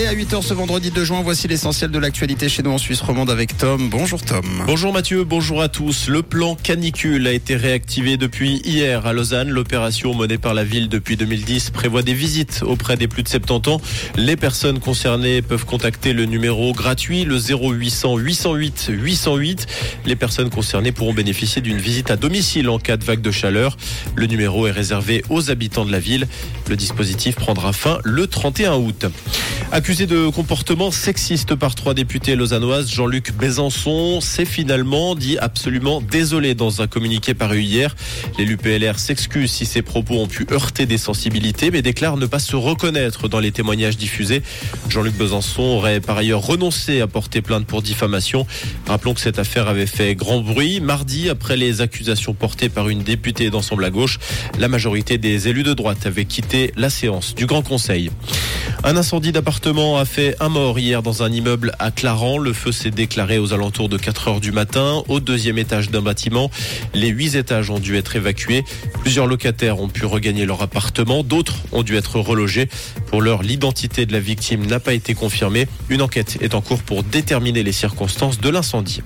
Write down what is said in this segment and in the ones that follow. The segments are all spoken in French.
Et à 8h ce vendredi 2 juin, voici l'essentiel de l'actualité chez nous en Suisse romande avec Tom. Bonjour Tom. Bonjour Mathieu, bonjour à tous. Le plan canicule a été réactivé depuis hier à Lausanne. L'opération menée par la ville depuis 2010 prévoit des visites auprès des plus de 70 ans. Les personnes concernées peuvent contacter le numéro gratuit, le 0800 808 808. Les personnes concernées pourront bénéficier d'une visite à domicile en cas de vague de chaleur. Le numéro est réservé aux habitants de la ville. Le dispositif prendra fin le 31 août. Accusé de comportement sexiste par trois députés lausannoises, Jean-Luc Besançon s'est finalement dit absolument désolé dans un communiqué paru hier. L'élu PLR s'excuse si ses propos ont pu heurter des sensibilités, mais déclare ne pas se reconnaître dans les témoignages diffusés. Jean-Luc Besançon aurait par ailleurs renoncé à porter plainte pour diffamation. Rappelons que cette affaire avait fait grand bruit. Mardi, après les accusations portées par une députée d'ensemble à gauche, la majorité des élus de droite avaient quitté la séance du Grand Conseil. Un incendie d'appartement a fait un mort hier dans un immeuble à Clarence. Le feu s'est déclaré aux alentours de 4 heures du matin au deuxième étage d'un bâtiment. Les huit étages ont dû être évacués. Plusieurs locataires ont pu regagner leur appartement. D'autres ont dû être relogés. Pour l'heure, l'identité de la victime n'a pas été confirmée. Une enquête est en cours pour déterminer les circonstances de l'incendie.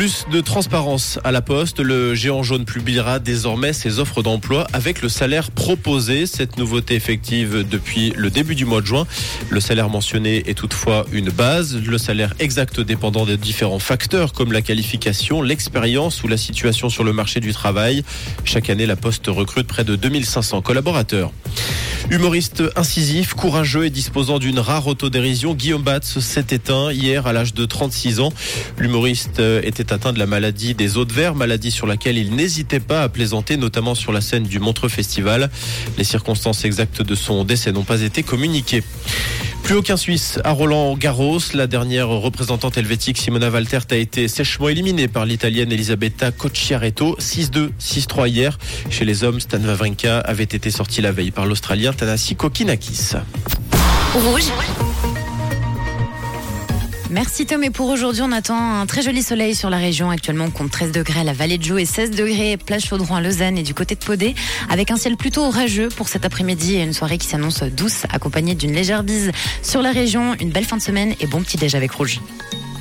Plus de transparence à la poste. Le géant jaune publiera désormais ses offres d'emploi avec le salaire proposé. Cette nouveauté effective depuis le début du mois de juin. Le salaire mentionné est toutefois une base. Le salaire exact dépendant des différents facteurs comme la qualification, l'expérience ou la situation sur le marché du travail. Chaque année, la poste recrute près de 2500 collaborateurs. Humoriste incisif, courageux et disposant d'une rare autodérision, Guillaume Batz s'est éteint hier à l'âge de 36 ans. L'humoriste était atteint de la maladie des eaux de verre, maladie sur laquelle il n'hésitait pas à plaisanter, notamment sur la scène du Montreux Festival. Les circonstances exactes de son décès n'ont pas été communiquées. Plus aucun Suisse à Roland Garros. La dernière représentante helvétique Simona Valtert a été sèchement éliminée par l'italienne Elisabetta Cocciaretto. 6-2, 6-3 hier. Chez les hommes, Stan Wawrinka avait été sorti la veille par l'Australien Tanasi Kokinakis. Rouge. Merci Tom. Et pour aujourd'hui, on attend un très joli soleil sur la région. Actuellement, on compte 13 degrés à la vallée de Joux et 16 degrés plage Chaudron à Lausanne et du côté de Podé. Avec un ciel plutôt orageux pour cet après-midi et une soirée qui s'annonce douce, accompagnée d'une légère bise sur la région. Une belle fin de semaine et bon petit déj avec Rouge.